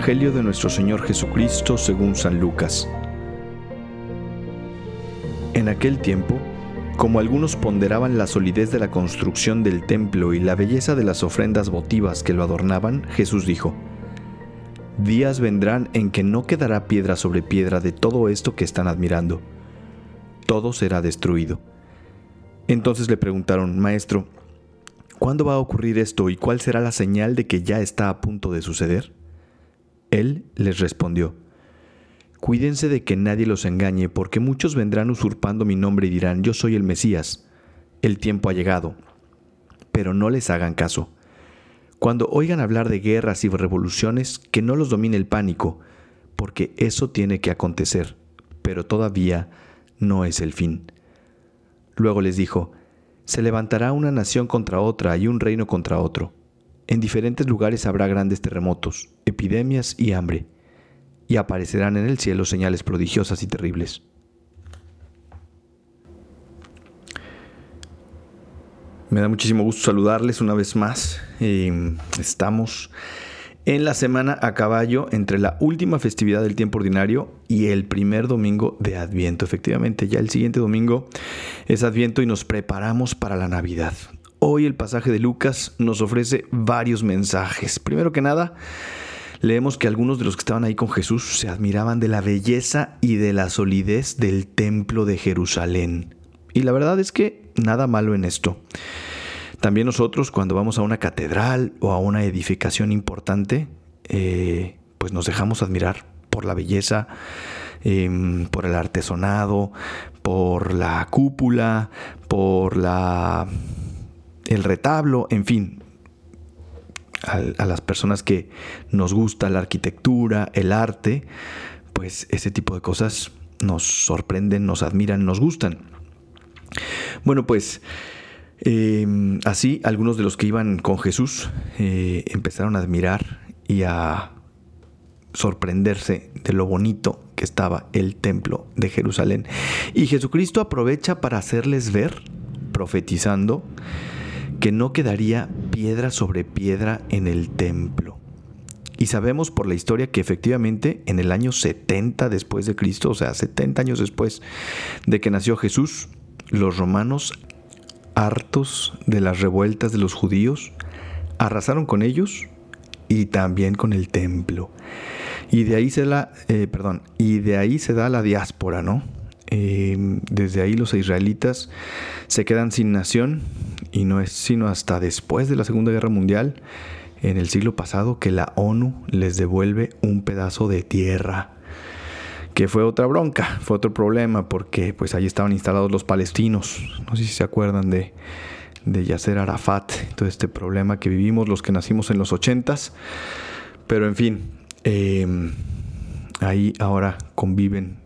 Evangelio de nuestro Señor Jesucristo según San Lucas. En aquel tiempo, como algunos ponderaban la solidez de la construcción del templo y la belleza de las ofrendas votivas que lo adornaban, Jesús dijo, Días vendrán en que no quedará piedra sobre piedra de todo esto que están admirando. Todo será destruido. Entonces le preguntaron, Maestro, ¿cuándo va a ocurrir esto y cuál será la señal de que ya está a punto de suceder? Él les respondió, Cuídense de que nadie los engañe, porque muchos vendrán usurpando mi nombre y dirán, yo soy el Mesías, el tiempo ha llegado. Pero no les hagan caso. Cuando oigan hablar de guerras y revoluciones, que no los domine el pánico, porque eso tiene que acontecer, pero todavía no es el fin. Luego les dijo, se levantará una nación contra otra y un reino contra otro. En diferentes lugares habrá grandes terremotos, epidemias y hambre y aparecerán en el cielo señales prodigiosas y terribles. Me da muchísimo gusto saludarles una vez más. estamos en la semana a caballo entre la última festividad del tiempo ordinario y el primer domingo de Adviento. Efectivamente, ya el siguiente domingo es Adviento y nos preparamos para la Navidad. Hoy el pasaje de Lucas nos ofrece varios mensajes. Primero que nada, leemos que algunos de los que estaban ahí con Jesús se admiraban de la belleza y de la solidez del templo de Jerusalén. Y la verdad es que nada malo en esto. También nosotros cuando vamos a una catedral o a una edificación importante, eh, pues nos dejamos admirar por la belleza, em, por el artesonado, por la cúpula, por la el retablo, en fin, a, las personas que nos gusta la arquitectura, el arte, pues ese tipo de cosas nos sorprenden, nos admiran, nos gustan. Bueno, pues em, así algunos de los que iban con Jesús eh, empezaron a admirar y a sorprenderse de lo bonito que estaba el templo de Jerusalén. Y Jesucristo aprovecha para hacerles ver, profetizando, que no quedaría piedra sobre piedra en el templo. Y sabemos por la historia que efectivamente en el año 70 después de Cristo, o sea, 70 años después de que nació Jesús, los romanos, hartos de las revueltas de los judíos, arrasaron con ellos y también con el templo. Y de ahí se la, eh, perdón, y de ahí se da la diáspora, ¿no? Eh, desde ahí los israelitas se quedan sin nación y no es sino hasta después de la Segunda Guerra Mundial, en el siglo pasado, que la ONU les devuelve un pedazo de tierra. Que fue otra bronca, fue otro problema, porque pues ahí estaban instalados los palestinos. No sé si se acuerdan de, de Yasser Arafat, todo este problema que vivimos los que nacimos en los ochentas. Pero en fin, em, ahí ahora conviven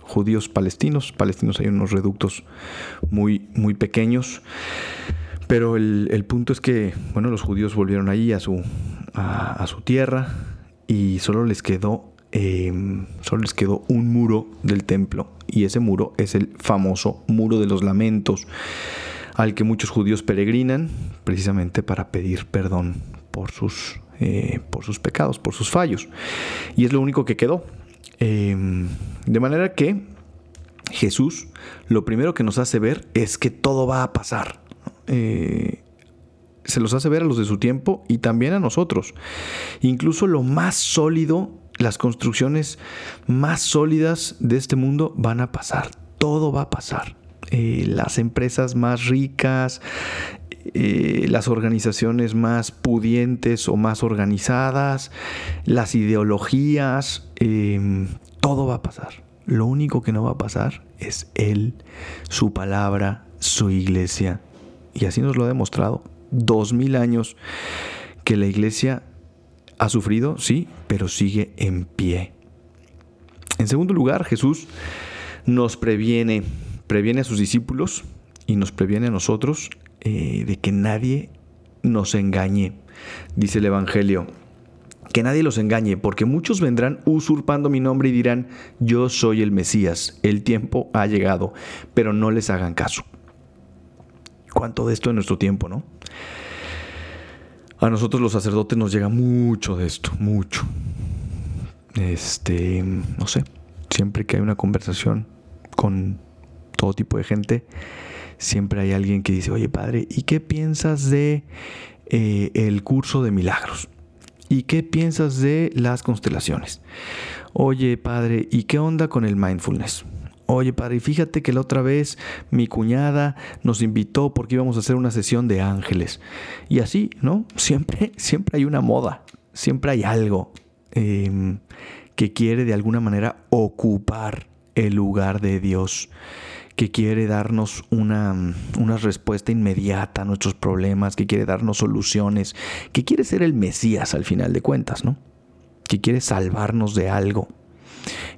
judíos palestinos. Palestinos hay unos reductos muy, muy pequeños. Pero el, punto es que, bueno, los judíos volvieron ahí a su, a, su tierra y solo les quedó em, solo les quedó un muro del templo y ese muro es el famoso muro de los lamentos al que muchos judíos peregrinan precisamente para pedir perdón por sus, eh, por sus pecados, por sus fallos. Y es lo único que quedó. Em, de manera que Jesús lo primero que nos hace ver es que todo va a pasar. Eh, se los hace ver a los de su tiempo y también a nosotros. Incluso lo más sólido, las construcciones más sólidas de este mundo van a pasar. Todo va a pasar. Eh, las empresas más ricas, eh, las organizaciones más pudientes o más organizadas, las ideologías, em, todo va a pasar. Lo único que no va a pasar es Él, su palabra, su iglesia, y así nos lo ha demostrado, dos mil años que la iglesia ha sufrido, sí, pero sigue en pie. En segundo lugar, Jesús nos previene, previene a sus discípulos y nos previene a nosotros eh, de que nadie nos engañe, dice el Evangelio. Que nadie los engañe, porque muchos vendrán usurpando mi nombre y dirán, yo soy el Mesías, el tiempo ha llegado, pero no les hagan caso cuánto de esto en nuestro tiempo, ¿no? A nosotros los sacerdotes nos llega mucho de esto, mucho. Este, no sé, siempre que hay una conversación con todo tipo de gente, siempre hay alguien que dice, oye padre, ¿y qué piensas de eh, el curso de milagros? ¿Y qué piensas de las constelaciones? Oye padre, ¿y qué onda con el mindfulness? Oye, padre, fíjate que la otra vez mi cuñada nos invitó porque íbamos a hacer una sesión de ángeles. Y así, ¿no? Siempre, siempre hay una moda, siempre hay algo em, que quiere de alguna manera ocupar el lugar de Dios, que quiere darnos una, una respuesta inmediata a nuestros problemas, que quiere darnos soluciones, que quiere ser el Mesías al final de cuentas, ¿no? Que quiere salvarnos de algo.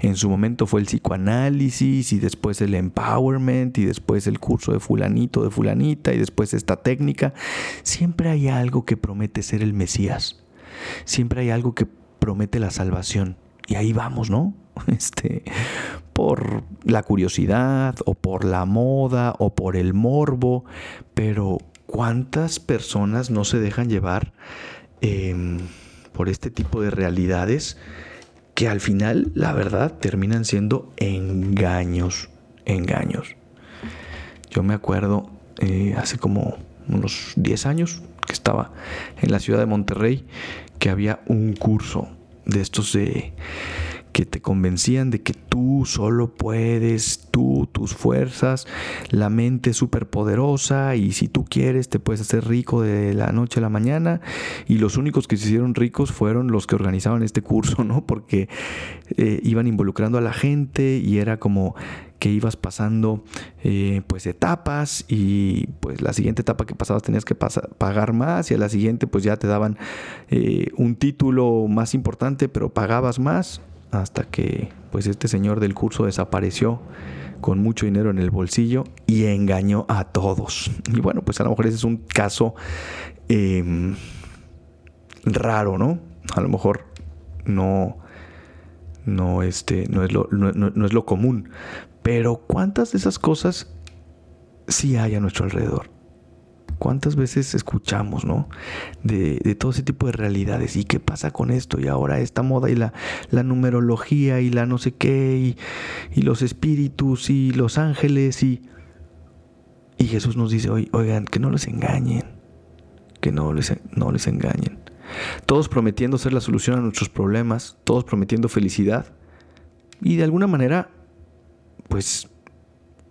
En su momento fue el psicoanálisis y después el empowerment y después el curso de fulanito, de fulanita y después esta técnica. Siempre hay algo que promete ser el Mesías. Siempre hay algo que promete la salvación. Y ahí vamos, ¿no? Este, por la curiosidad o por la moda o por el morbo, pero ¿cuántas personas no se dejan llevar em, por este tipo de realidades? Que al final, la verdad, terminan siendo engaños, engaños. Yo me acuerdo eh, hace como unos 10 años que estaba en la ciudad de Monterrey, que había un curso de estos de que te convencían de que tú solo puedes, tú, tus fuerzas, la mente súper poderosa y si tú quieres te puedes hacer rico de la noche a la mañana y los únicos que se hicieron ricos fueron los que organizaban este curso, ¿no? Porque eh, iban involucrando a la gente y era como que ibas pasando eh, pues etapas y pues la siguiente etapa que pasabas tenías que pagar más y a la siguiente pues ya te daban eh, un título más importante pero pagabas más hasta que pues este señor del curso desapareció con mucho dinero en el bolsillo y engañó a todos. Y bueno, pues a lo mejor ese es un caso em, raro, ¿no? A lo mejor no, no, este, no, es lo, no es lo común. Pero ¿cuántas de esas cosas sí hay a nuestro alrededor? ¿Cuántas veces escuchamos, no? De, todo ese tipo de realidades. ¿Y qué pasa con esto? Y ahora esta moda y la, numerología y la no sé qué y, los espíritus y los ángeles y... Y Jesús nos dice, oigan, que no les engañen, que no les, no les engañen. Todos prometiendo ser la solución a nuestros problemas, todos prometiendo felicidad. Y de alguna manera, pues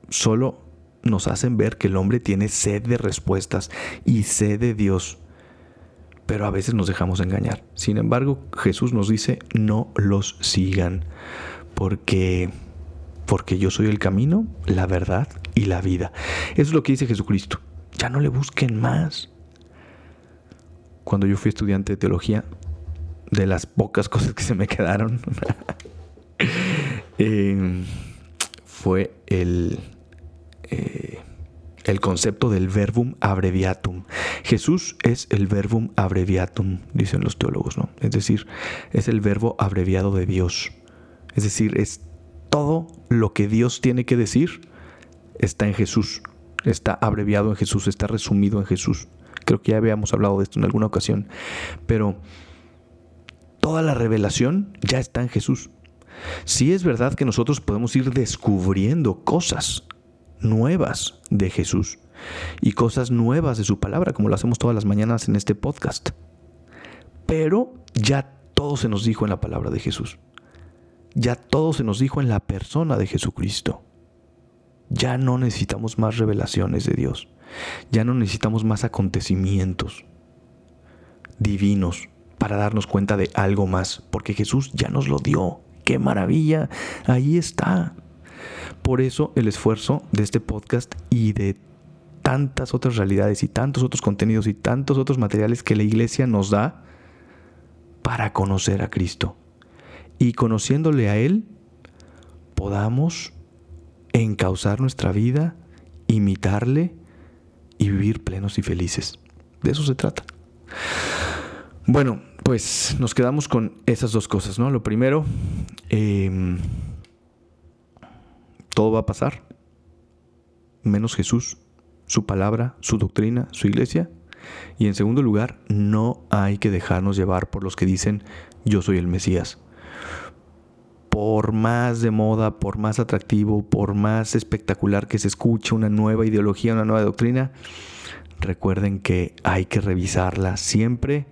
solo nos hacen ver que el hombre tiene sed de respuestas y sed de Dios. Pero a veces nos dejamos engañar. Sin embargo, Jesús nos dice, no los sigan, porque porque yo soy el camino, la verdad y la vida. Eso es lo que dice Jesucristo. Ya no le busquen más. Cuando yo fui estudiante de teología, de las pocas cosas que se me quedaron, eh, fue el, eh, el concepto del verbum abreviatum. Jesús es el verbum abreviatum, dicen los teólogos, ¿no? Es decir, es el verbo abreviado de Dios. Es decir, es todo lo que Dios tiene que decir está en Jesús, está abreviado en Jesús, está resumido en Jesús. Creo que ya habíamos hablado de esto en alguna ocasión, pero toda la revelación ya está en Jesús. Sí es verdad que nosotros podemos ir descubriendo cosas nuevas de Jesús y cosas nuevas de su palabra, como lo hacemos todas las mañanas en este podcast. Pero ya todo se nos dijo en la palabra de Jesús. Ya todo se nos dijo en la persona de Jesucristo. Ya no necesitamos más revelaciones de Dios. Ya no necesitamos más acontecimientos divinos para darnos cuenta de algo más, porque Jesús ya nos lo dio. ¡Qué maravilla! Ahí está. Por eso el esfuerzo de este podcast y de tantas otras realidades y tantos otros contenidos y tantos otros materiales que la iglesia nos da para conocer a Cristo. Y conociéndole a Él, podamos encauzar nuestra vida, imitarle y vivir plenos y felices. De eso se trata. Bueno, pues nos quedamos con esas dos cosas, ¿no? Lo primero, eh, todo va a pasar, menos Jesús, su palabra, su doctrina, su iglesia. Y en segundo lugar, no hay que dejarnos llevar por los que dicen yo soy el Mesías. por más de moda, por más atractivo, por más espectacular que se escuche una nueva ideología, una nueva doctrina, recuerden que hay que revisarla siempre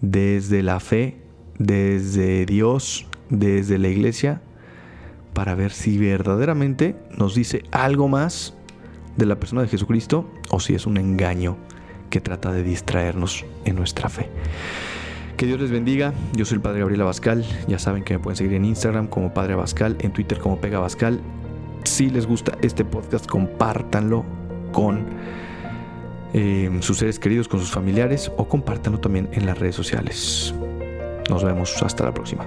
desde la fe, desde Dios, desde la iglesia, para ver si verdaderamente nos dice algo más de la persona de Jesucristo o si es un engaño que trata de distraernos en nuestra fe. Que Dios les bendiga. Yo soy el Padre Gabriel Abascal. Ya saben que me pueden seguir en Instagram como Padre Abascal, en Twitter como Pega Abascal. Si les gusta este podcast, compártanlo con eh, sus seres queridos, con sus familiares o compártanlo también en las redes sociales. Nos vemos hasta la próxima.